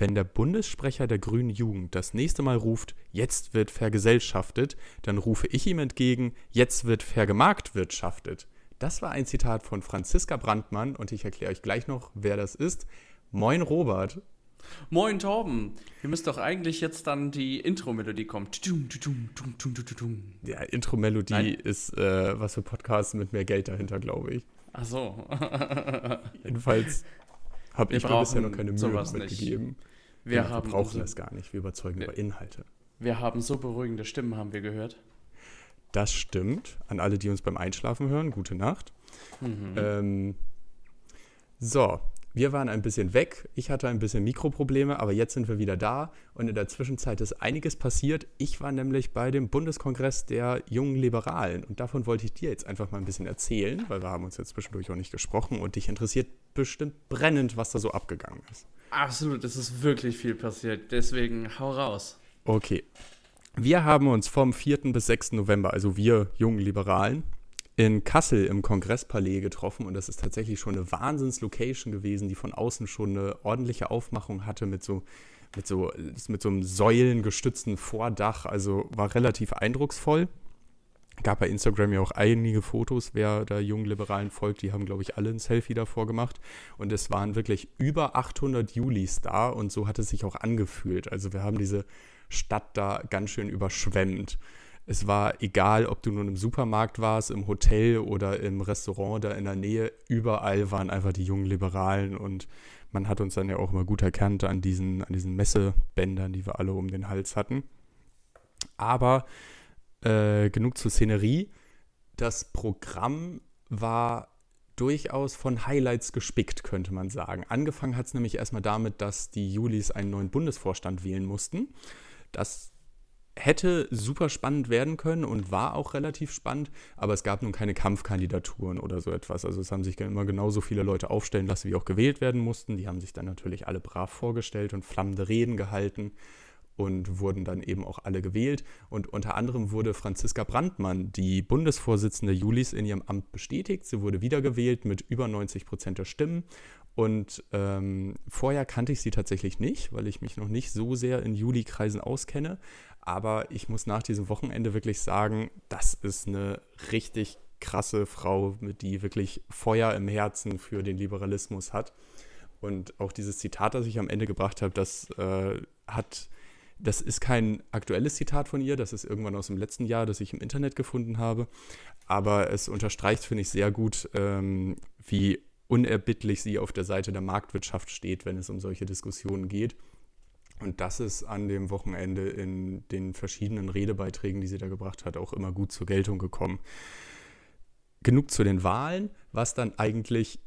wenn der Bundessprecher der Grünen Jugend das nächste Mal ruft, jetzt wird vergesellschaftet, dann rufe ich ihm entgegen, jetzt wird vergemarktwirtschaftet. Das war ein Zitat von Franziska Brandmann und ich erkläre euch gleich noch, wer das ist. Moin Robert. Moin Torben. Hier müsste doch eigentlich jetzt dann die Intro-Melodie kommen. Ja, Intro-Melodie ist äh, was für Podcasts mit mehr Geld dahinter, glaube ich. Ach so. Jedenfalls habe ich mir bisher noch keine Mühe mitgegeben. Nicht. Wir, wir brauchen so, das gar nicht. Wir überzeugen über Inhalte. Wir haben so beruhigende Stimmen, haben wir gehört. Das stimmt. An alle, die uns beim Einschlafen hören, gute Nacht. Mhm. Ähm, so, wir waren ein bisschen weg. Ich hatte ein bisschen Mikroprobleme, aber jetzt sind wir wieder da. Und in der Zwischenzeit ist einiges passiert. Ich war nämlich bei dem Bundeskongress der jungen Liberalen. Und davon wollte ich dir jetzt einfach mal ein bisschen erzählen, weil wir haben uns jetzt zwischendurch auch nicht gesprochen. Und dich interessiert bestimmt brennend, was da so abgegangen ist. Absolut, es ist wirklich viel passiert. Deswegen hau raus. Okay. Wir haben uns vom 4. bis 6. November, also wir jungen Liberalen, in Kassel im Kongresspalais getroffen und das ist tatsächlich schon eine Wahnsinns-Location gewesen, die von außen schon eine ordentliche Aufmachung hatte mit so, mit so, mit so einem säulengestützten Vordach, also war relativ eindrucksvoll. Gab bei Instagram ja auch einige Fotos, wer da jungen Liberalen folgt, die haben, glaube ich, alle ein Selfie davor gemacht. Und es waren wirklich über 800 Julis da und so hat es sich auch angefühlt. Also wir haben diese Stadt da ganz schön überschwemmt. Es war egal, ob du nun im Supermarkt warst, im Hotel oder im Restaurant da in der Nähe, überall waren einfach die jungen Liberalen und man hat uns dann ja auch immer gut erkannt an diesen, an diesen Messebändern, die wir alle um den Hals hatten. Aber äh, genug zur Szenerie. Das Programm war durchaus von Highlights gespickt, könnte man sagen. Angefangen hat es nämlich erstmal damit, dass die Julis einen neuen Bundesvorstand wählen mussten. Das hätte super spannend werden können und war auch relativ spannend, aber es gab nun keine Kampfkandidaturen oder so etwas. Also es haben sich immer genauso viele Leute aufstellen lassen, wie auch gewählt werden mussten. Die haben sich dann natürlich alle brav vorgestellt und flammende Reden gehalten und wurden dann eben auch alle gewählt. Und unter anderem wurde Franziska Brandmann, die Bundesvorsitzende Julis, in ihrem Amt bestätigt. Sie wurde wiedergewählt mit über 90 Prozent der Stimmen. Und ähm, vorher kannte ich sie tatsächlich nicht, weil ich mich noch nicht so sehr in Juli-Kreisen auskenne. Aber ich muss nach diesem Wochenende wirklich sagen, das ist eine richtig krasse Frau, die wirklich Feuer im Herzen für den Liberalismus hat. Und auch dieses Zitat, das ich am Ende gebracht habe, das äh, hat, das ist kein aktuelles Zitat von ihr, das ist irgendwann aus dem letzten Jahr, das ich im Internet gefunden habe. Aber es unterstreicht, finde ich, sehr gut, ähm, wie unerbittlich sie auf der Seite der Marktwirtschaft steht, wenn es um solche Diskussionen geht. Und das ist an dem Wochenende in den verschiedenen Redebeiträgen, die sie da gebracht hat, auch immer gut zur Geltung gekommen. Genug zu den Wahlen. Was dann eigentlich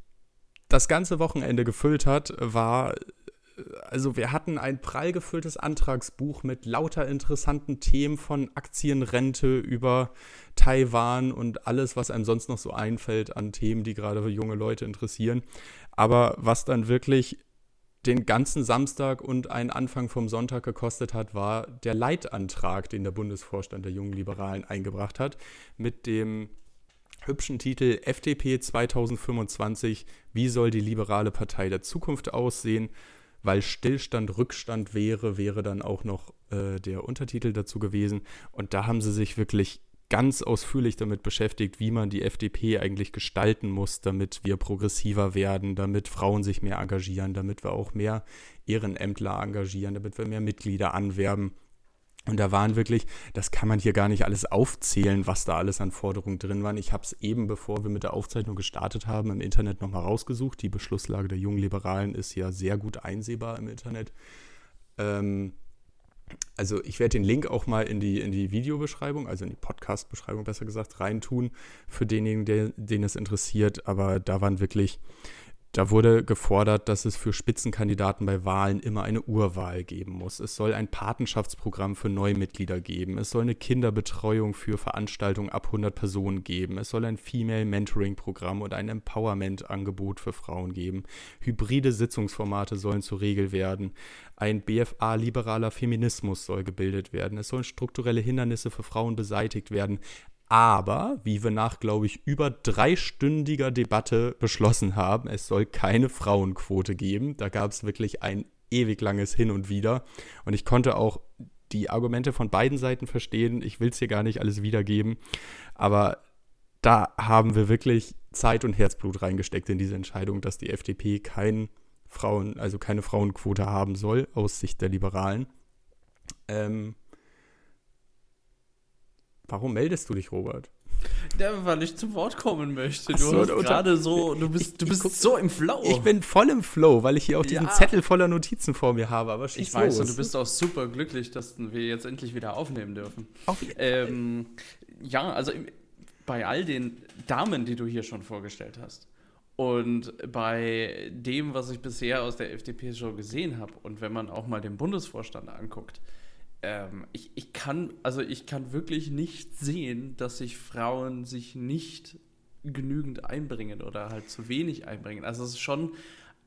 das ganze Wochenende gefüllt hat, war, also wir hatten ein prall gefülltes Antragsbuch mit lauter interessanten Themen von Aktienrente über Taiwan und alles, was einem sonst noch so einfällt an Themen, die gerade junge Leute interessieren. Aber was dann wirklich den ganzen Samstag und einen Anfang vom Sonntag gekostet hat, war der Leitantrag, den der Bundesvorstand der Jungen Liberalen eingebracht hat, mit dem hübschen Titel FDP 2025, wie soll die liberale Partei der Zukunft aussehen? Weil Stillstand Rückstand wäre, wäre dann auch noch äh, der Untertitel dazu gewesen. Und da haben sie sich wirklich ganz ausführlich damit beschäftigt, wie man die FDP eigentlich gestalten muss, damit wir progressiver werden, damit Frauen sich mehr engagieren, damit wir auch mehr Ehrenämtler engagieren, damit wir mehr Mitglieder anwerben. Und da waren wirklich, das kann man hier gar nicht alles aufzählen, was da alles an Forderungen drin waren. Ich habe es eben, bevor wir mit der Aufzeichnung gestartet haben, im Internet nochmal rausgesucht. Die Beschlusslage der jungen Liberalen ist ja sehr gut einsehbar im Internet. Ähm, also ich werde den Link auch mal in die, in die Videobeschreibung, also in die Podcast-Beschreibung besser gesagt, reintun für denjenigen, der, den es interessiert. Aber da waren wirklich da wurde gefordert, dass es für Spitzenkandidaten bei Wahlen immer eine Urwahl geben muss. Es soll ein Patenschaftsprogramm für Neumitglieder geben. Es soll eine Kinderbetreuung für Veranstaltungen ab 100 Personen geben. Es soll ein Female Mentoring Programm und ein Empowerment Angebot für Frauen geben. Hybride Sitzungsformate sollen zur Regel werden. Ein BFA liberaler Feminismus soll gebildet werden. Es sollen strukturelle Hindernisse für Frauen beseitigt werden. Aber, wie wir nach, glaube ich, über dreistündiger Debatte beschlossen haben, es soll keine Frauenquote geben. Da gab es wirklich ein ewig langes Hin und Wieder. Und ich konnte auch die Argumente von beiden Seiten verstehen. Ich will es hier gar nicht alles wiedergeben. Aber da haben wir wirklich Zeit und Herzblut reingesteckt in diese Entscheidung, dass die FDP kein Frauen, also keine Frauenquote haben soll, aus Sicht der Liberalen. Ähm, warum meldest du dich, Robert? Ja, weil ich zu Wort kommen möchte. Du so, hast gerade so, du bist, du bist so im Flow. Ich bin voll im Flow, weil ich hier auch diesen ja. Zettel voller Notizen vor mir habe. Aber ich weiß, und du bist auch super glücklich, dass wir jetzt endlich wieder aufnehmen dürfen. Auf ähm, ja, also bei all den Damen, die du hier schon vorgestellt hast, und bei dem, was ich bisher aus der FDP schon gesehen habe, und wenn man auch mal den Bundesvorstand anguckt, ähm, ich, ich kann, also ich kann wirklich nicht sehen, dass sich Frauen sich nicht genügend einbringen oder halt zu wenig einbringen. Also es ist schon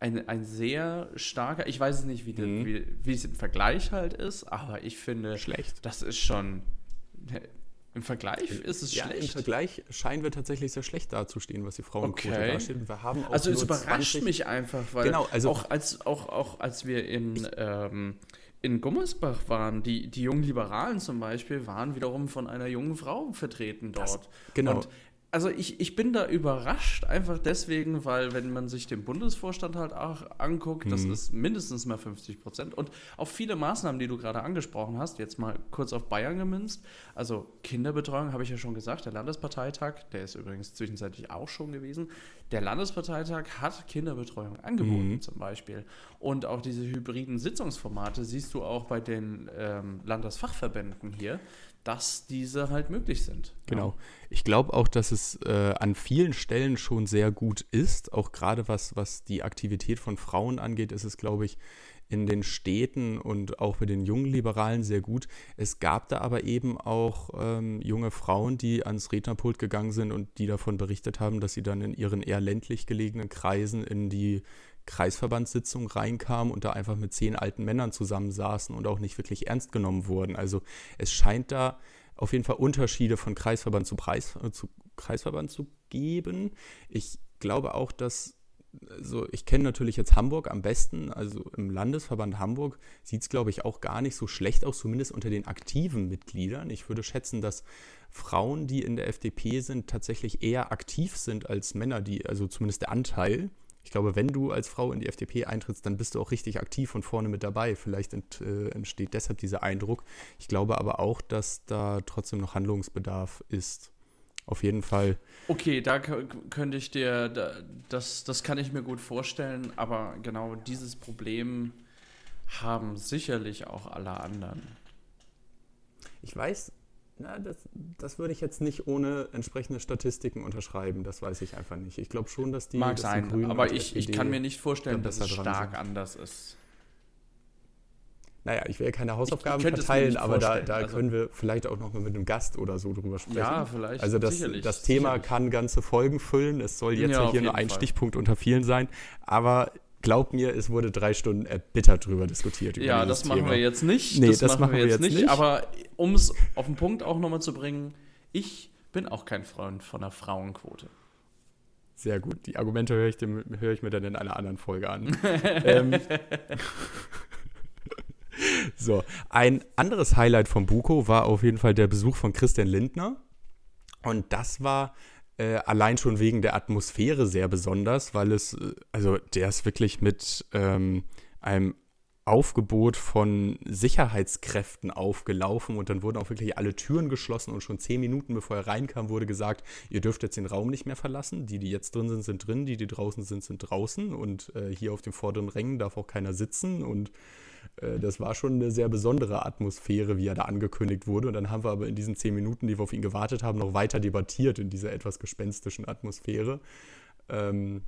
ein, ein sehr starker, ich weiß es nicht, wie, mhm. wie, wie es im Vergleich halt ist, aber ich finde, Schlecht. das ist schon im Vergleich ist es ja, schlecht. Im Vergleich scheinen wir tatsächlich sehr schlecht dazustehen, was die Frauenquote okay. darstellt. Wir haben also es überrascht 20... mich einfach, weil genau, also auch, als, auch, auch als wir in, ähm, in Gummersbach waren, die, die jungen Liberalen zum Beispiel, waren wiederum von einer jungen Frau vertreten dort. Das, genau. Und also ich, ich bin da überrascht, einfach deswegen, weil wenn man sich den Bundesvorstand halt auch anguckt, das ist mindestens mal 50 Prozent. Und auch viele Maßnahmen, die du gerade angesprochen hast, jetzt mal kurz auf Bayern gemünzt, also Kinderbetreuung, habe ich ja schon gesagt, der Landesparteitag, der ist übrigens zwischenzeitlich auch schon gewesen, der Landesparteitag hat Kinderbetreuung angeboten mhm. zum Beispiel. Und auch diese hybriden Sitzungsformate siehst du auch bei den ähm, Landesfachverbänden hier dass diese halt möglich sind. Genau. Ich glaube auch, dass es äh, an vielen Stellen schon sehr gut ist. Auch gerade was, was die Aktivität von Frauen angeht, ist es, glaube ich, in den Städten und auch bei den jungen Liberalen sehr gut. Es gab da aber eben auch ähm, junge Frauen, die ans Rednerpult gegangen sind und die davon berichtet haben, dass sie dann in ihren eher ländlich gelegenen Kreisen in die Kreisverbandssitzung reinkam und da einfach mit zehn alten Männern zusammensaßen und auch nicht wirklich ernst genommen wurden. Also es scheint da auf jeden Fall Unterschiede von Kreisverband zu, Preis, äh, zu Kreisverband zu geben. Ich glaube auch, dass also ich kenne natürlich jetzt Hamburg am besten, also im Landesverband Hamburg sieht es, glaube ich, auch gar nicht so schlecht aus, zumindest unter den aktiven Mitgliedern. Ich würde schätzen, dass Frauen, die in der FDP sind, tatsächlich eher aktiv sind als Männer, die, also zumindest der Anteil. Ich glaube, wenn du als Frau in die FDP eintrittst, dann bist du auch richtig aktiv und vorne mit dabei. Vielleicht ent, äh, entsteht deshalb dieser Eindruck. Ich glaube aber auch, dass da trotzdem noch Handlungsbedarf ist. Auf jeden Fall. Okay, da könnte ich dir, das, das kann ich mir gut vorstellen, aber genau dieses Problem haben sicherlich auch alle anderen. Ich weiß na, das, das würde ich jetzt nicht ohne entsprechende Statistiken unterschreiben. Das weiß ich einfach nicht. Ich glaube schon, dass die. Mag dass sein, die aber ich, ich kann mir nicht vorstellen, dass es stark anders ist. Naja, ich will ja keine Hausaufgaben verteilen, aber da, da also, können wir vielleicht auch noch mal mit einem Gast oder so drüber sprechen. Ja, vielleicht. Also das, das Thema sicherlich. kann ganze Folgen füllen. Es soll jetzt ja, hier nur ein Fall. Stichpunkt unter vielen sein. Aber glaub mir, es wurde drei Stunden erbittert drüber diskutiert. ja, das machen Thema. wir jetzt nicht. Nee, das, das machen, wir jetzt, jetzt nicht. Aber um es auf den Punkt auch nochmal zu bringen, ich bin auch kein Freund von einer Frauenquote. Sehr gut. Die Argumente höre ich, hör ich mir dann in einer anderen Folge an. ähm, so, ein anderes Highlight von Buko war auf jeden Fall der Besuch von Christian Lindner. Und das war äh, allein schon wegen der Atmosphäre sehr besonders, weil es, äh, also der ist wirklich mit ähm, einem Aufgebot von Sicherheitskräften aufgelaufen und dann wurden auch wirklich alle Türen geschlossen und schon zehn Minuten bevor er reinkam, wurde gesagt, ihr dürft jetzt den Raum nicht mehr verlassen. Die, die jetzt drin sind, sind drin, die, die draußen sind, sind draußen und äh, hier auf den vorderen Rängen darf auch keiner sitzen und das war schon eine sehr besondere Atmosphäre, wie er da angekündigt wurde. Und dann haben wir aber in diesen zehn Minuten, die wir auf ihn gewartet haben, noch weiter debattiert in dieser etwas gespenstischen Atmosphäre. Ähm,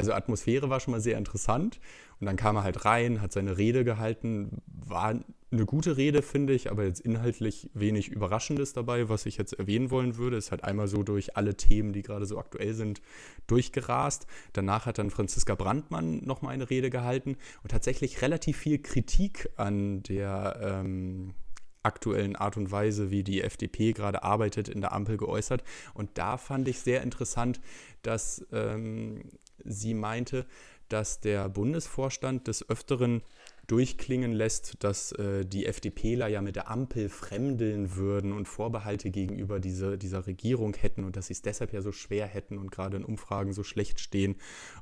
also Atmosphäre war schon mal sehr interessant. Und dann kam er halt rein, hat seine Rede gehalten. War eine gute Rede, finde ich, aber jetzt inhaltlich wenig Überraschendes dabei. Was ich jetzt erwähnen wollen würde, ist halt einmal so durch alle Themen, die gerade so aktuell sind, durchgerast. Danach hat dann Franziska Brandmann nochmal eine Rede gehalten und tatsächlich relativ viel Kritik an der ähm, aktuellen Art und Weise, wie die FDP gerade arbeitet, in der Ampel geäußert. Und da fand ich sehr interessant, dass ähm, sie meinte, dass der Bundesvorstand des Öfteren durchklingen lässt, dass äh, die FDPler ja mit der Ampel fremdeln würden und Vorbehalte gegenüber diese, dieser Regierung hätten und dass sie es deshalb ja so schwer hätten und gerade in Umfragen so schlecht stehen.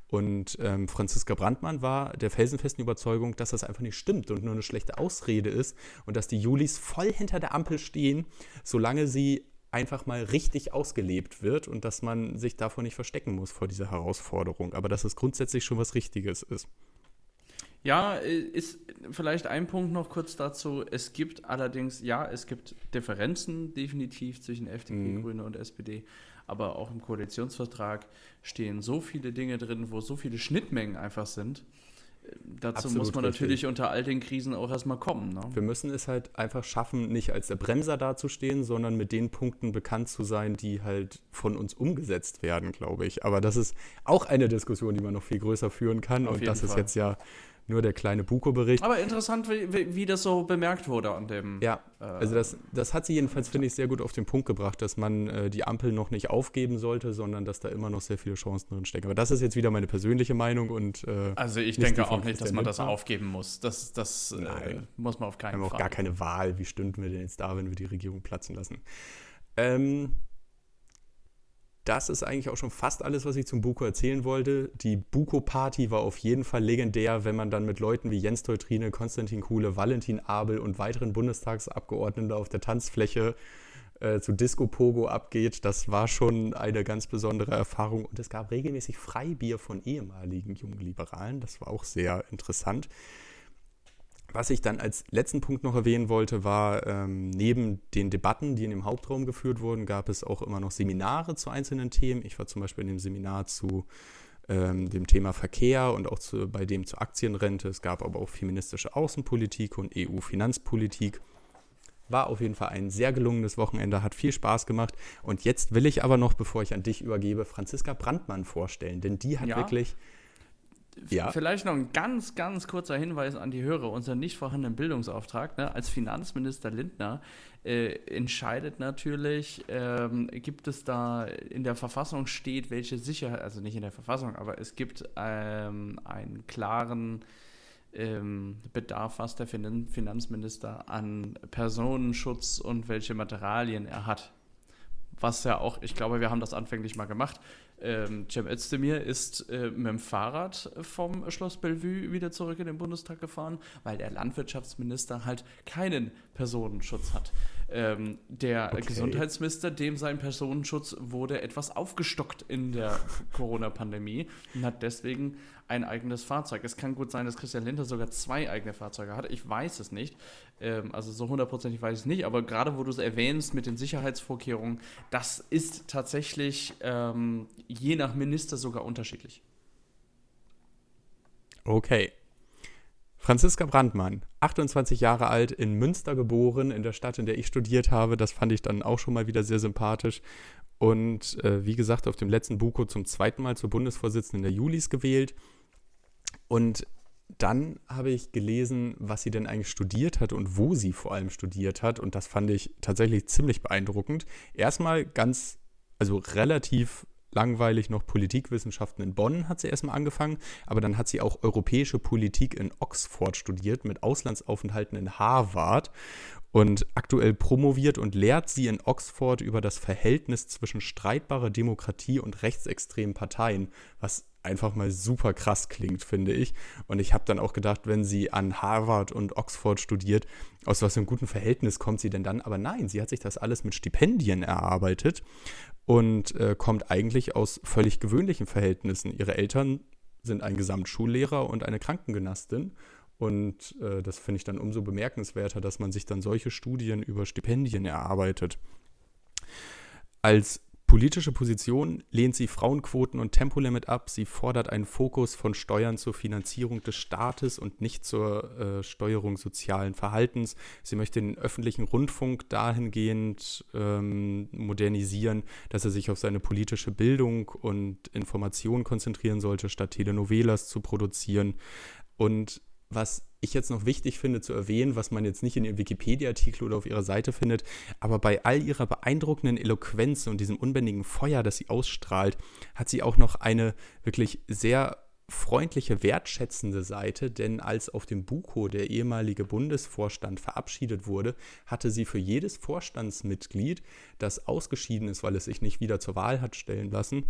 Und ähm, Franziska Brandmann war der felsenfesten Überzeugung, dass das einfach nicht stimmt und nur eine schlechte Ausrede ist und dass die Julis voll hinter der Ampel stehen, solange sie einfach mal richtig ausgelebt wird und dass man sich davor nicht verstecken muss vor dieser Herausforderung, aber dass es grundsätzlich schon was Richtiges ist. Ja, ist vielleicht ein Punkt noch kurz dazu. Es gibt allerdings, ja, es gibt Differenzen definitiv zwischen FDP, mhm. Grüne und SPD, aber auch im Koalitionsvertrag stehen so viele Dinge drin, wo so viele Schnittmengen einfach sind dazu Absolut muss man richtig. natürlich unter all den Krisen auch erstmal kommen. Ne? Wir müssen es halt einfach schaffen, nicht als der Bremser dazustehen, sondern mit den Punkten bekannt zu sein, die halt von uns umgesetzt werden, glaube ich. Aber das ist auch eine Diskussion, die man noch viel größer führen kann. Auf und das Fall. ist jetzt ja nur der kleine Buko-Bericht. Aber interessant, wie, wie, das so bemerkt wurde an dem. Ja, äh, also das, das hat sie jedenfalls, finde ich, sehr gut auf den Punkt gebracht, dass man äh, die Ampel noch nicht aufgeben sollte, sondern dass da immer noch sehr viele Chancen drin stecken. Aber das ist jetzt wieder meine persönliche Meinung und. Äh, also ich denke auch nicht, dass man das aufgeben muss. Das, das äh, muss man auf keinen Fall. Wir haben auch gar keine Wahl. Wie stünden wir denn jetzt da, wenn wir die Regierung platzen lassen? Ähm, das ist eigentlich auch schon fast alles, was ich zum Buko erzählen wollte. Die Buko-Party war auf jeden Fall legendär, wenn man dann mit Leuten wie Jens Teutrine, Konstantin Kuhle, Valentin Abel und weiteren Bundestagsabgeordneten auf der Tanzfläche äh, zu Disco Pogo abgeht. Das war schon eine ganz besondere Erfahrung. Und es gab regelmäßig Freibier von ehemaligen jungen Liberalen. Das war auch sehr interessant. Was ich dann als letzten Punkt noch erwähnen wollte, war, ähm, neben den Debatten, die in dem Hauptraum geführt wurden, gab es auch immer noch Seminare zu einzelnen Themen. Ich war zum Beispiel in dem Seminar zu ähm, dem Thema Verkehr und auch zu, bei dem zur Aktienrente. Es gab aber auch feministische Außenpolitik und EU-Finanzpolitik. War auf jeden Fall ein sehr gelungenes Wochenende, hat viel Spaß gemacht. Und jetzt will ich aber noch, bevor ich an dich übergebe, Franziska Brandmann vorstellen, denn die hat ja. wirklich ja. Vielleicht noch ein ganz, ganz kurzer Hinweis an die Hörer. Unser nicht vorhandenen Bildungsauftrag ne, als Finanzminister Lindner äh, entscheidet natürlich, ähm, gibt es da in der Verfassung steht, welche Sicherheit, also nicht in der Verfassung, aber es gibt ähm, einen klaren ähm, Bedarf, was der Finanzminister an Personenschutz und welche Materialien er hat was ja auch, ich glaube, wir haben das anfänglich mal gemacht. Ähm, Cem Özdemir ist äh, mit dem Fahrrad vom Schloss Bellevue wieder zurück in den Bundestag gefahren, weil der Landwirtschaftsminister halt keinen Personenschutz hat. Ähm, der okay. Gesundheitsminister, dem sein Personenschutz wurde etwas aufgestockt in der Corona-Pandemie und hat deswegen ein eigenes Fahrzeug. Es kann gut sein, dass Christian Lindner sogar zwei eigene Fahrzeuge hat. Ich weiß es nicht. Ähm, also so hundertprozentig weiß ich es nicht. Aber gerade wo du es erwähnst mit den Sicherheitsvorkehrungen, das ist tatsächlich ähm, je nach Minister sogar unterschiedlich. Okay. Franziska Brandmann, 28 Jahre alt, in Münster geboren, in der Stadt, in der ich studiert habe. Das fand ich dann auch schon mal wieder sehr sympathisch. Und äh, wie gesagt, auf dem letzten Buko zum zweiten Mal zur Bundesvorsitzenden der Julis gewählt. Und dann habe ich gelesen, was sie denn eigentlich studiert hat und wo sie vor allem studiert hat. Und das fand ich tatsächlich ziemlich beeindruckend. Erstmal ganz, also relativ langweilig noch Politikwissenschaften in Bonn hat sie erstmal angefangen, aber dann hat sie auch europäische Politik in Oxford studiert mit Auslandsaufenthalten in Harvard und aktuell promoviert und lehrt sie in Oxford über das Verhältnis zwischen streitbarer Demokratie und rechtsextremen Parteien, was einfach mal super krass klingt, finde ich. Und ich habe dann auch gedacht, wenn sie an Harvard und Oxford studiert, aus was für einem guten Verhältnis kommt sie denn dann? Aber nein, sie hat sich das alles mit Stipendien erarbeitet und äh, kommt eigentlich aus völlig gewöhnlichen Verhältnissen. Ihre Eltern sind ein Gesamtschullehrer und eine Krankengymnastin. Und äh, das finde ich dann umso bemerkenswerter, dass man sich dann solche Studien über Stipendien erarbeitet. Als politische Position lehnt sie Frauenquoten und Tempolimit ab. Sie fordert einen Fokus von Steuern zur Finanzierung des Staates und nicht zur äh, Steuerung sozialen Verhaltens. Sie möchte den öffentlichen Rundfunk dahingehend ähm, modernisieren, dass er sich auf seine politische Bildung und Information konzentrieren sollte, statt Telenovelas zu produzieren. Und was ich jetzt noch wichtig finde zu erwähnen, was man jetzt nicht in ihrem Wikipedia-Artikel oder auf ihrer Seite findet, aber bei all ihrer beeindruckenden Eloquenz und diesem unbändigen Feuer, das sie ausstrahlt, hat sie auch noch eine wirklich sehr freundliche, wertschätzende Seite, denn als auf dem Buko der ehemalige Bundesvorstand verabschiedet wurde, hatte sie für jedes Vorstandsmitglied, das ausgeschieden ist, weil es sich nicht wieder zur Wahl hat stellen lassen,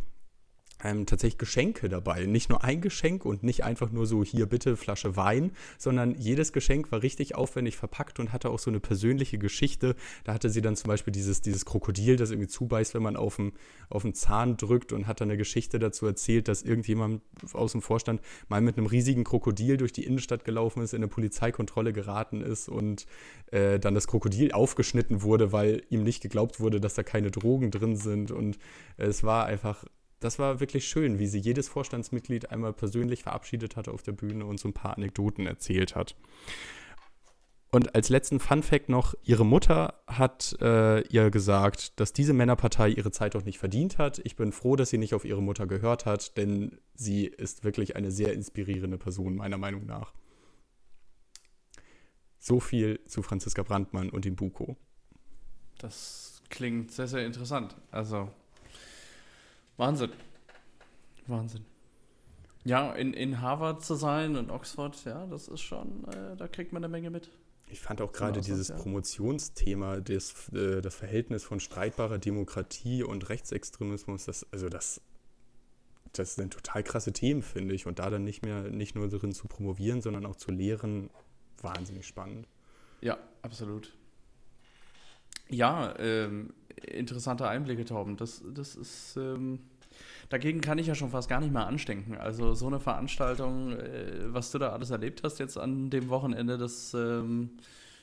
ähm, tatsächlich Geschenke dabei. Nicht nur ein Geschenk und nicht einfach nur so hier bitte Flasche Wein, sondern jedes Geschenk war richtig aufwendig verpackt und hatte auch so eine persönliche Geschichte. Da hatte sie dann zum Beispiel dieses, dieses Krokodil, das irgendwie zubeißt, wenn man auf den, auf den Zahn drückt und hat dann eine Geschichte dazu erzählt, dass irgendjemand aus dem Vorstand mal mit einem riesigen Krokodil durch die Innenstadt gelaufen ist, in eine Polizeikontrolle geraten ist und äh, dann das Krokodil aufgeschnitten wurde, weil ihm nicht geglaubt wurde, dass da keine Drogen drin sind. Und äh, es war einfach das war wirklich schön, wie sie jedes Vorstandsmitglied einmal persönlich verabschiedet hatte auf der Bühne und so ein paar Anekdoten erzählt hat. Und als letzten Fun Fact noch, ihre Mutter hat äh, ihr gesagt, dass diese Männerpartei ihre Zeit auch nicht verdient hat. Ich bin froh, dass sie nicht auf ihre Mutter gehört hat, denn sie ist wirklich eine sehr inspirierende Person, meiner Meinung nach. So viel zu Franziska Brandmann und dem Buko. Das klingt sehr, sehr interessant. Also Wahnsinn. Wahnsinn. Ja, in, in Harvard zu sein und Oxford, ja, das ist schon, äh, da kriegt man eine Menge mit. Ich fand auch gerade dieses ja. Promotionsthema, das, äh, das Verhältnis von streitbarer Demokratie und Rechtsextremismus, das, also das, das sind total krasse Themen, finde ich. Und da dann nicht mehr, nicht nur darin zu promovieren, sondern auch zu lehren, wahnsinnig spannend. Ja, absolut. Ja, ähm, interessante Einblicke, Tauben. Das, das ist. Ähm, dagegen kann ich ja schon fast gar nicht mehr anstinken. Also, so eine Veranstaltung, äh, was du da alles erlebt hast jetzt an dem Wochenende, das ähm,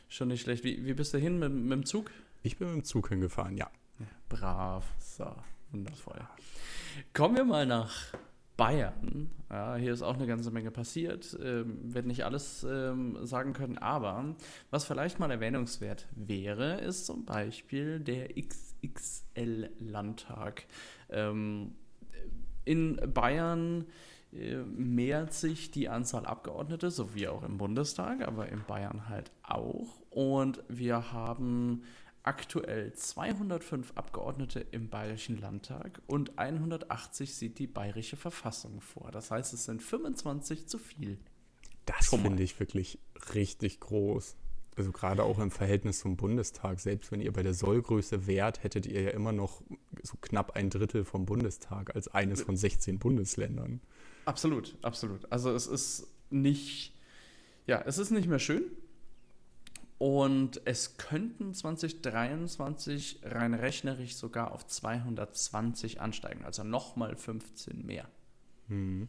schon nicht schlecht. Wie, wie bist du hin mit, mit dem Zug? Ich bin mit dem Zug hingefahren, ja. brav. So, wundervoll. Kommen wir mal nach Bayern. Ja, hier ist auch eine ganze Menge passiert. Ähm, werde nicht alles ähm, sagen können, aber was vielleicht mal erwähnungswert wäre, ist zum Beispiel der XXL-Landtag. Ähm, in Bayern äh, mehrt sich die Anzahl Abgeordnete, so wie auch im Bundestag, aber in Bayern halt auch. Und wir haben aktuell 205 Abgeordnete im Bayerischen Landtag und 180 sieht die Bayerische Verfassung vor. Das heißt, es sind 25 zu viel. Das finde ich wirklich richtig groß. Also gerade auch im Verhältnis zum Bundestag. Selbst wenn ihr bei der Sollgröße wärt, hättet ihr ja immer noch so knapp ein Drittel vom Bundestag als eines von 16 Bundesländern. Absolut, absolut. Also es ist nicht, ja, es ist nicht mehr schön. Und es könnten 2023 rein rechnerisch sogar auf 220 ansteigen, also nochmal 15 mehr. Hm.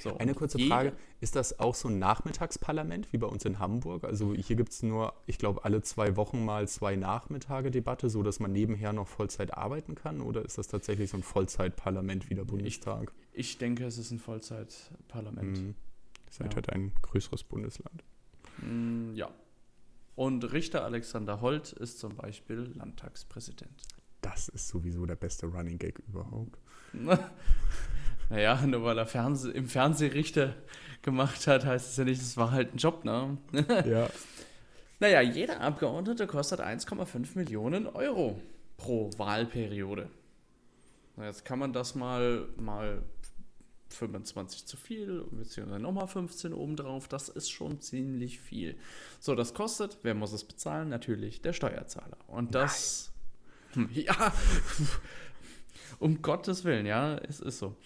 So, Eine kurze Frage, ist das auch so ein Nachmittagsparlament wie bei uns in Hamburg? Also hier gibt es nur, ich glaube, alle zwei Wochen mal zwei Nachmittage Debatte, sodass man nebenher noch Vollzeit arbeiten kann? Oder ist das tatsächlich so ein Vollzeitparlament wie der Bundestag? Ich, ich denke, es ist ein Vollzeitparlament. Hm. Ihr seid ja. halt ein größeres Bundesland. Hm, ja, und Richter Alexander Holt ist zum Beispiel Landtagspräsident. Das ist sowieso der beste Running Gag überhaupt. naja, nur weil er Fernseh im Fernsehrichter gemacht hat, heißt es ja nicht, es war halt ein Job, ne? ja. Naja, jeder Abgeordnete kostet 1,5 Millionen Euro pro Wahlperiode. Jetzt kann man das mal, mal 25 zu viel, beziehungsweise nochmal 15 obendrauf. Das ist schon ziemlich viel. So, das kostet, wer muss es bezahlen? Natürlich der Steuerzahler. Und das, Nein. ja, um Gottes Willen, ja, es ist so.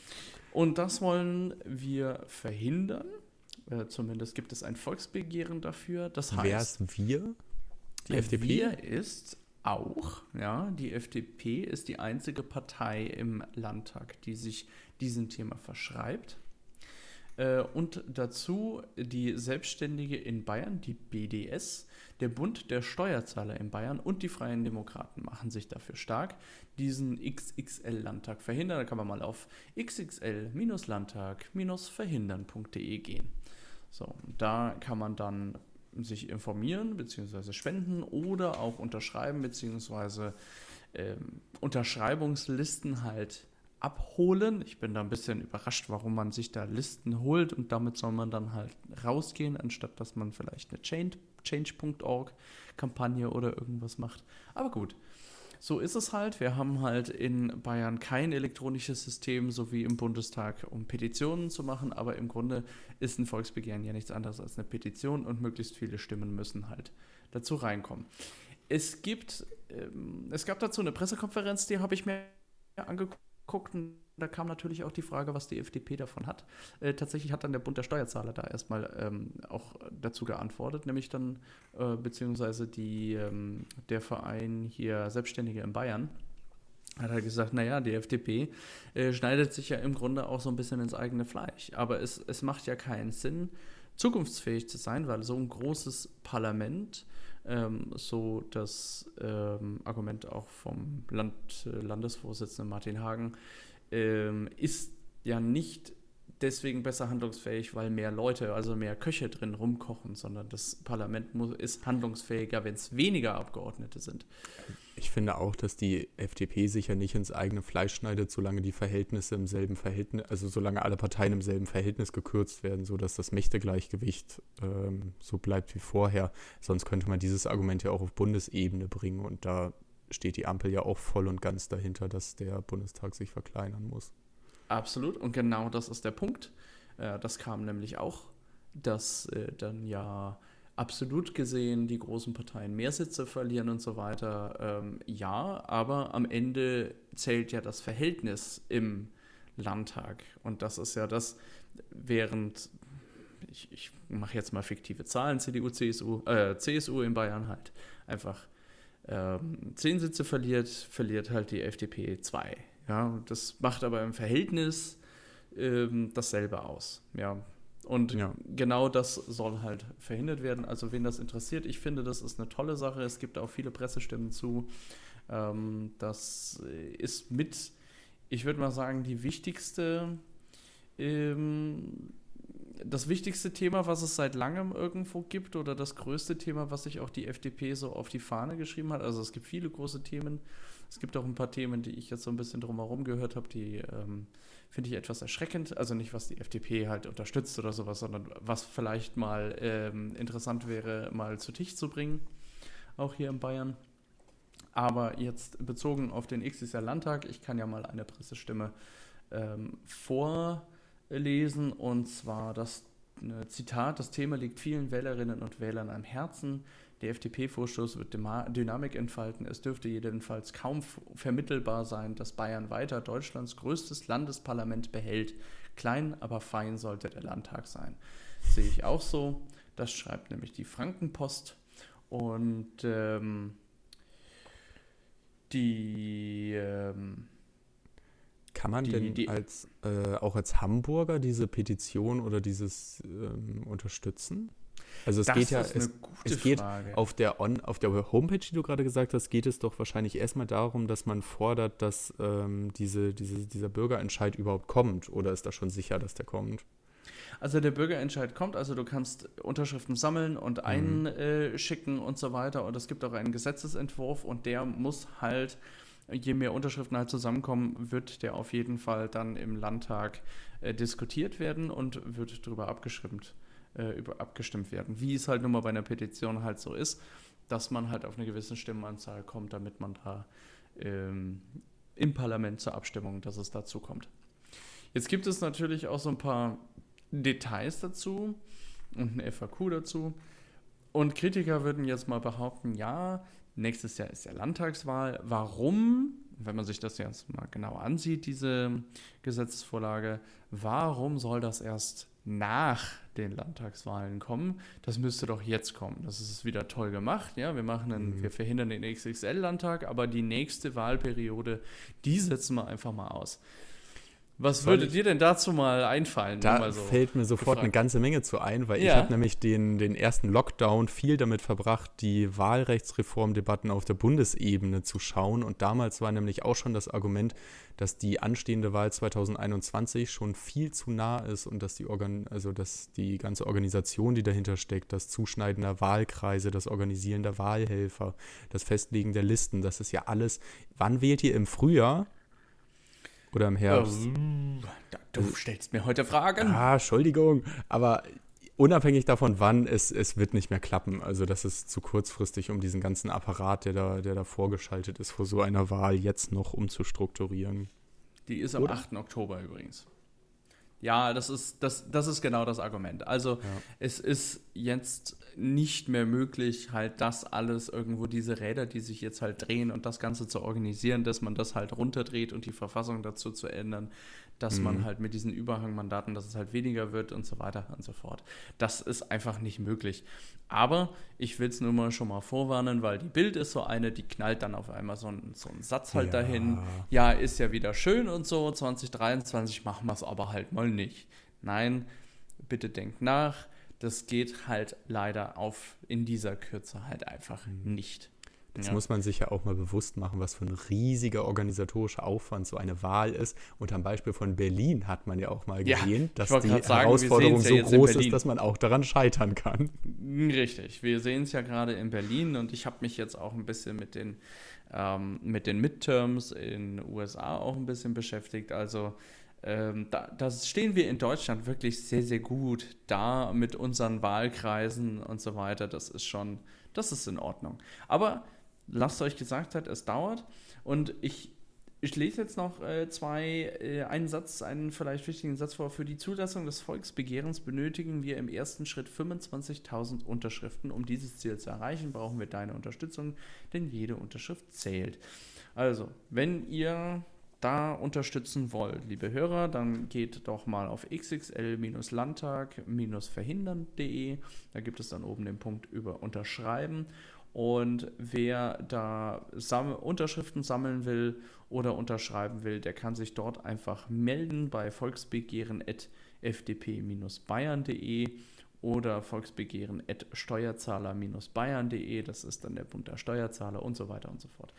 Und das wollen wir verhindern. Äh, zumindest gibt es ein Volksbegehren dafür. Das heißt, wer ist wir? Die FDP? Wir ist auch, ja, die FDP ist die einzige Partei im Landtag, die sich diesem Thema verschreibt. Äh, und dazu die Selbstständige in Bayern, die BDS, der Bund der Steuerzahler in Bayern und die Freien Demokraten machen sich dafür stark, diesen XXL-Landtag verhindern. Da kann man mal auf xxl-landtag-verhindern.de gehen. So, da kann man dann sich informieren bzw. spenden oder auch unterschreiben bzw. Ähm, Unterschreibungslisten halt abholen. Ich bin da ein bisschen überrascht, warum man sich da Listen holt und damit soll man dann halt rausgehen, anstatt dass man vielleicht eine Change.org Kampagne oder irgendwas macht. Aber gut. so ist es halt. Wir haben halt in Bayern kein elektronisches System, so wie im Bundestag, um Petitionen zu machen, aber im Grunde ist ein Volksbegehren ja nichts anderes als eine Petition und möglichst viele Stimmen müssen halt dazu reinkommen. Es gibt, ähm, es gab dazu eine Pressekonferenz, die habe ich mir angeguckt und da kam natürlich auch die Frage, was die FDP davon hat. Äh, tatsächlich hat dann der Bund der Steuerzahler da erstmal ähm, auch dazu geantwortet, nämlich dann, äh, beziehungsweise die, ähm, der Verein hier Selbstständige in Bayern, hat er gesagt, naja, die FDP äh, schneidet sich ja im Grunde auch so ein bisschen ins eigene Fleisch. Aber es, es macht ja keinen Sinn, zukunftsfähig zu sein, weil so ein großes Parlament, ähm, so das ähm, Argument auch vom Land, äh, Landesvorsitzenden Martin Hagen, ähm, ist ja nicht deswegen besser handlungsfähig, weil mehr Leute, also mehr Köche drin rumkochen, sondern das Parlament muss, ist handlungsfähiger, wenn es weniger Abgeordnete sind. Ich finde auch, dass die FDP sich ja nicht ins eigene Fleisch schneidet, solange die Verhältnisse im selben Verhältnis, also solange alle Parteien im selben Verhältnis gekürzt werden, sodass das Mächtegleichgewicht ähm, so bleibt wie vorher. Sonst könnte man dieses Argument ja auch auf Bundesebene bringen und da steht die Ampel ja auch voll und ganz dahinter, dass der Bundestag sich verkleinern muss. Absolut, und genau das ist der Punkt. Äh, das kam nämlich auch, dass äh, dann ja absolut gesehen die großen Parteien mehr Sitze verlieren und so weiter. Ähm, ja, aber am Ende zählt ja das Verhältnis im Landtag. Und das ist ja das, während, ich, ich mache jetzt mal fiktive Zahlen, CDU, CSU, äh, CSU in Bayern halt einfach ähm, zehn Sitze verliert, verliert halt die FDP zwei. Ja, das macht aber im Verhältnis ähm, dasselbe aus. Ja. Und ja. genau das soll halt verhindert werden. Also, wen das interessiert, ich finde, das ist eine tolle Sache. Es gibt auch viele Pressestimmen zu. Ähm, das ist mit, ich würde mal sagen, die wichtigste ähm, das wichtigste Thema, was es seit langem irgendwo gibt oder das größte Thema, was sich auch die FDP so auf die Fahne geschrieben hat. Also es gibt viele große Themen. Es gibt auch ein paar Themen, die ich jetzt so ein bisschen drumherum gehört habe, die ähm, finde ich etwas erschreckend. Also nicht, was die FDP halt unterstützt oder sowas, sondern was vielleicht mal ähm, interessant wäre, mal zu Tisch zu bringen, auch hier in Bayern. Aber jetzt bezogen auf den XXR Landtag, ich kann ja mal eine Pressestimme ähm, vor lesen und zwar das äh, Zitat, das Thema liegt vielen Wählerinnen und Wählern am Herzen. Der FDP-Vorstoß wird Dynamik entfalten. Es dürfte jedenfalls kaum vermittelbar sein, dass Bayern weiter Deutschlands größtes Landesparlament behält. Klein, aber fein sollte der Landtag sein. Sehe ich auch so. Das schreibt nämlich die Frankenpost. Und ähm, die ähm, kann man die, denn die, als, äh, auch als Hamburger diese Petition oder dieses ähm, unterstützen? Also es geht ja, es, es, geht Frage. auf der, On, auf der Homepage, die du gerade gesagt hast, geht es doch wahrscheinlich erstmal darum, dass man fordert, dass ähm, diese, diese, dieser Bürgerentscheid überhaupt kommt. Oder ist da schon sicher, dass der kommt? Also der Bürgerentscheid kommt, also du kannst Unterschriften sammeln und mhm. einschicken und so weiter. Und es gibt auch einen Gesetzesentwurf und der muss halt je mehr Unterschriften halt zusammenkommen, wird der auf jeden Fall dann im Landtag äh, diskutiert werden und wird darüber abgestimmt, äh, über, abgestimmt werden. Wie es halt nun mal bei einer Petition halt so ist, dass man halt auf eine gewisse Stimmenanzahl kommt, damit man da ähm, im Parlament zur Abstimmung, dass es dazu kommt. Jetzt gibt es natürlich auch so ein paar Details dazu und ein FAQ dazu. Und Kritiker würden jetzt mal behaupten, ja, Nächstes Jahr ist ja Landtagswahl. Warum, wenn man sich das jetzt mal genau ansieht, diese Gesetzesvorlage, warum soll das erst nach den Landtagswahlen kommen? Das müsste doch jetzt kommen. Das ist wieder toll gemacht. Ja, wir machen einen, mhm. wir verhindern den XXL-Landtag, aber die nächste Wahlperiode, die setzen wir einfach mal aus. Was würde dir denn dazu mal einfallen? Da so fällt mir sofort gefragt. eine ganze Menge zu ein, weil ja. ich habe nämlich den, den ersten Lockdown viel damit verbracht, die Wahlrechtsreformdebatten auf der Bundesebene zu schauen. Und damals war nämlich auch schon das Argument, dass die anstehende Wahl 2021 schon viel zu nah ist und dass die, Organ also dass die ganze Organisation, die dahinter steckt, das Zuschneiden der Wahlkreise, das Organisieren der Wahlhelfer, das Festlegen der Listen, das ist ja alles. Wann wählt ihr im Frühjahr? Oder im Herbst? Oh, du stellst mir heute Fragen. Ah, Entschuldigung. Aber unabhängig davon, wann, es, es wird nicht mehr klappen. Also das ist zu kurzfristig, um diesen ganzen Apparat, der da, der da vorgeschaltet ist, vor so einer Wahl jetzt noch umzustrukturieren. Die ist am Oder? 8. Oktober übrigens. Ja, das ist, das, das ist genau das Argument. Also ja. es ist jetzt nicht mehr möglich, halt das alles irgendwo, diese Räder, die sich jetzt halt drehen und das Ganze zu organisieren, dass man das halt runterdreht und die Verfassung dazu zu ändern dass mhm. man halt mit diesen Überhangmandaten, dass es halt weniger wird und so weiter und so fort. Das ist einfach nicht möglich. Aber ich will es nur mal schon mal vorwarnen, weil die Bild ist so eine, die knallt dann auf einmal so einen, so einen Satz halt ja. dahin. Ja, ist ja wieder schön und so, 2023 machen wir es aber halt mal nicht. Nein, bitte denkt nach. Das geht halt leider auf in dieser Kürze halt einfach mhm. nicht. Das ja. muss man sich ja auch mal bewusst machen, was für ein riesiger organisatorischer Aufwand so eine Wahl ist. Und am Beispiel von Berlin hat man ja auch mal gesehen, ja, dass die sagen, Herausforderung so ja groß ist, dass man auch daran scheitern kann. Richtig, wir sehen es ja gerade in Berlin und ich habe mich jetzt auch ein bisschen mit den, ähm, mit den Midterms in den USA auch ein bisschen beschäftigt. Also ähm, da, da, stehen wir in Deutschland wirklich sehr, sehr gut da mit unseren Wahlkreisen und so weiter. Das ist schon, das ist in Ordnung. Aber lasst euch gesagt hat, es dauert. Und ich, ich lese jetzt noch äh, zwei, äh, einen Satz, einen vielleicht wichtigen Satz vor. Für die Zulassung des Volksbegehrens benötigen wir im ersten Schritt 25.000 Unterschriften. Um dieses Ziel zu erreichen, brauchen wir deine Unterstützung, denn jede Unterschrift zählt. Also, wenn ihr da unterstützen wollt, liebe Hörer, dann geht doch mal auf xxl-landtag-verhindern.de. Da gibt es dann oben den Punkt über Unterschreiben und wer da Sam Unterschriften sammeln will oder unterschreiben will, der kann sich dort einfach melden bei volksbegehren.fdp-bayern.de oder volksbegehren.steuerzahler-bayern.de. Das ist dann der Bund der Steuerzahler und so weiter und so fort.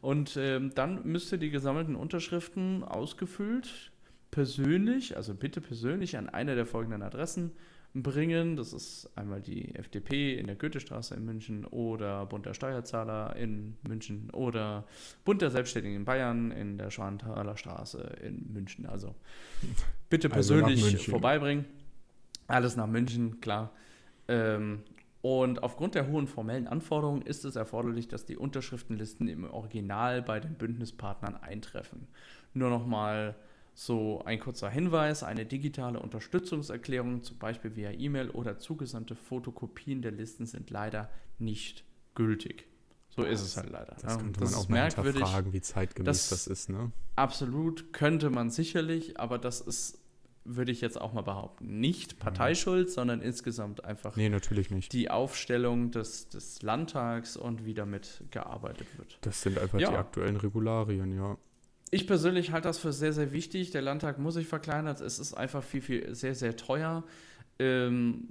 Und ähm, dann müsste die gesammelten Unterschriften ausgefüllt persönlich, also bitte persönlich an eine der folgenden Adressen bringen. Das ist einmal die FDP in der Goethestraße in München oder Bund der Steuerzahler in München oder Bund der Selbstständigen in Bayern in der Schwanthaler Straße in München. Also bitte also persönlich also vorbeibringen. Alles nach München, klar. Ähm, und aufgrund der hohen formellen Anforderungen ist es erforderlich, dass die Unterschriftenlisten im Original bei den Bündnispartnern eintreffen. Nur nochmal mal so ein kurzer Hinweis, eine digitale Unterstützungserklärung, zum Beispiel via E-Mail oder zugesandte Fotokopien der Listen sind leider nicht gültig. So ist es halt leider. Das könnte das man auch mal hinterfragen, wie zeitgemäß das, das ist. Ne? Absolut, könnte man sicherlich, aber das ist, würde ich jetzt auch mal behaupten, nicht Parteischuld, mhm. sondern insgesamt einfach nee, natürlich nicht. die Aufstellung des, des Landtags und wie damit gearbeitet wird. Das sind einfach ja. die aktuellen Regularien, ja ich persönlich halte das für sehr, sehr wichtig. Der Landtag muss sich verkleinern. Es ist einfach viel, viel, sehr, sehr teuer. Ähm,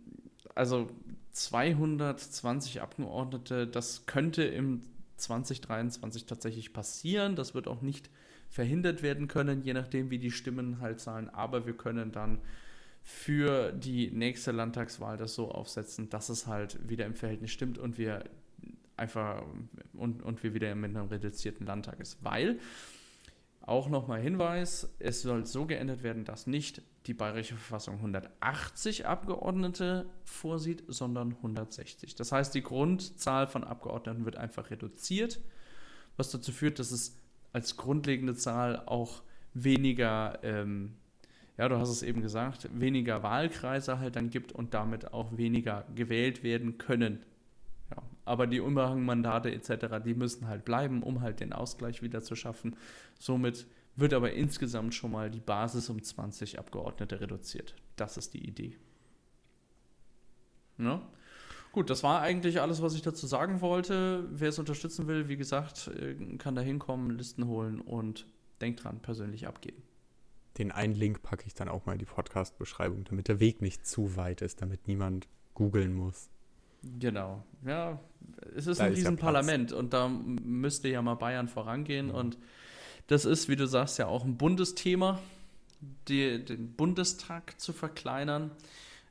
also 220 Abgeordnete, das könnte im 2023 tatsächlich passieren. Das wird auch nicht verhindert werden können, je nachdem, wie die Stimmen halt zahlen. Aber wir können dann für die nächste Landtagswahl das so aufsetzen, dass es halt wieder im Verhältnis stimmt und wir einfach und, und wir wieder mit einem reduzierten Landtag ist. Weil auch nochmal Hinweis, es soll so geändert werden, dass nicht die bayerische Verfassung 180 Abgeordnete vorsieht, sondern 160. Das heißt, die Grundzahl von Abgeordneten wird einfach reduziert, was dazu führt, dass es als grundlegende Zahl auch weniger, ähm, ja, du hast es eben gesagt, weniger Wahlkreise halt dann gibt und damit auch weniger gewählt werden können. Aber die Überhangmandate etc., die müssen halt bleiben, um halt den Ausgleich wieder zu schaffen. Somit wird aber insgesamt schon mal die Basis um 20 Abgeordnete reduziert. Das ist die Idee. Ne? Gut, das war eigentlich alles, was ich dazu sagen wollte. Wer es unterstützen will, wie gesagt, äh, kann da hinkommen, Listen holen und denkt dran, persönlich abgeben. Den einen Link packe ich dann auch mal in die Podcast-Beschreibung, damit der Weg nicht zu weit ist, damit niemand googeln muss. Genau. Ja, es ist da in diesem ja Parlament und da müsste ja mal Bayern vorangehen mhm. und das ist, wie du sagst, ja auch ein Bundesthema, die, den Bundestag zu verkleinern.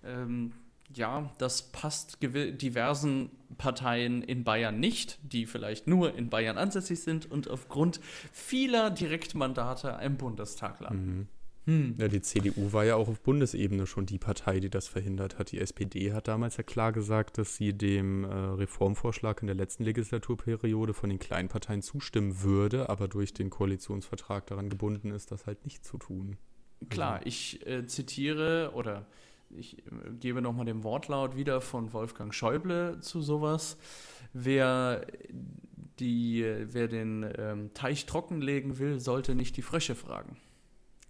Ähm, ja, das passt diversen Parteien in Bayern nicht, die vielleicht nur in Bayern ansässig sind und aufgrund vieler Direktmandate im Bundestag landen. Hm. Ja, die CDU war ja auch auf Bundesebene schon die Partei, die das verhindert hat. Die SPD hat damals ja klar gesagt, dass sie dem äh, Reformvorschlag in der letzten Legislaturperiode von den kleinen Parteien zustimmen würde, aber durch den Koalitionsvertrag daran gebunden ist, das halt nicht zu tun. Klar, also. ich äh, zitiere oder ich äh, gebe nochmal den Wortlaut wieder von Wolfgang Schäuble zu sowas. Wer, die, wer den ähm, Teich trockenlegen will, sollte nicht die Frösche fragen.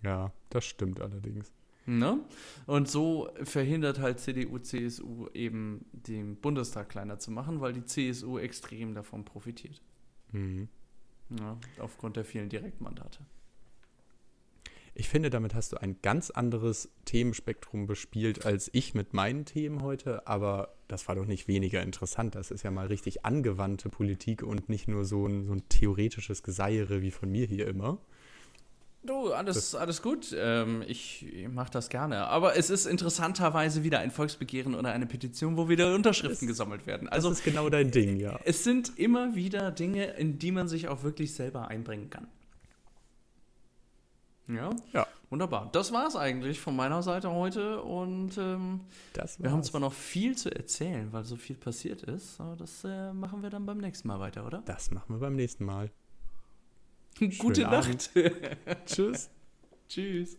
Ja, das stimmt allerdings. Ne? Und so verhindert halt CDU, CSU eben den Bundestag kleiner zu machen, weil die CSU extrem davon profitiert. Mhm. Ja, aufgrund der vielen Direktmandate. Ich finde, damit hast du ein ganz anderes Themenspektrum bespielt als ich mit meinen Themen heute, aber das war doch nicht weniger interessant. Das ist ja mal richtig angewandte Politik und nicht nur so ein, so ein theoretisches Geseiere wie von mir hier immer. Du, alles, alles gut. Ähm, ich mache das gerne. Aber es ist interessanterweise wieder ein Volksbegehren oder eine Petition, wo wieder Unterschriften das, gesammelt werden. Also, das ist genau dein Ding, ja. Es sind immer wieder Dinge, in die man sich auch wirklich selber einbringen kann. Ja? Ja. Wunderbar. Das war es eigentlich von meiner Seite heute. Und ähm, wir haben zwar noch viel zu erzählen, weil so viel passiert ist, aber das äh, machen wir dann beim nächsten Mal weiter, oder? Das machen wir beim nächsten Mal. Gute Nacht. Tschüss. Tschüss.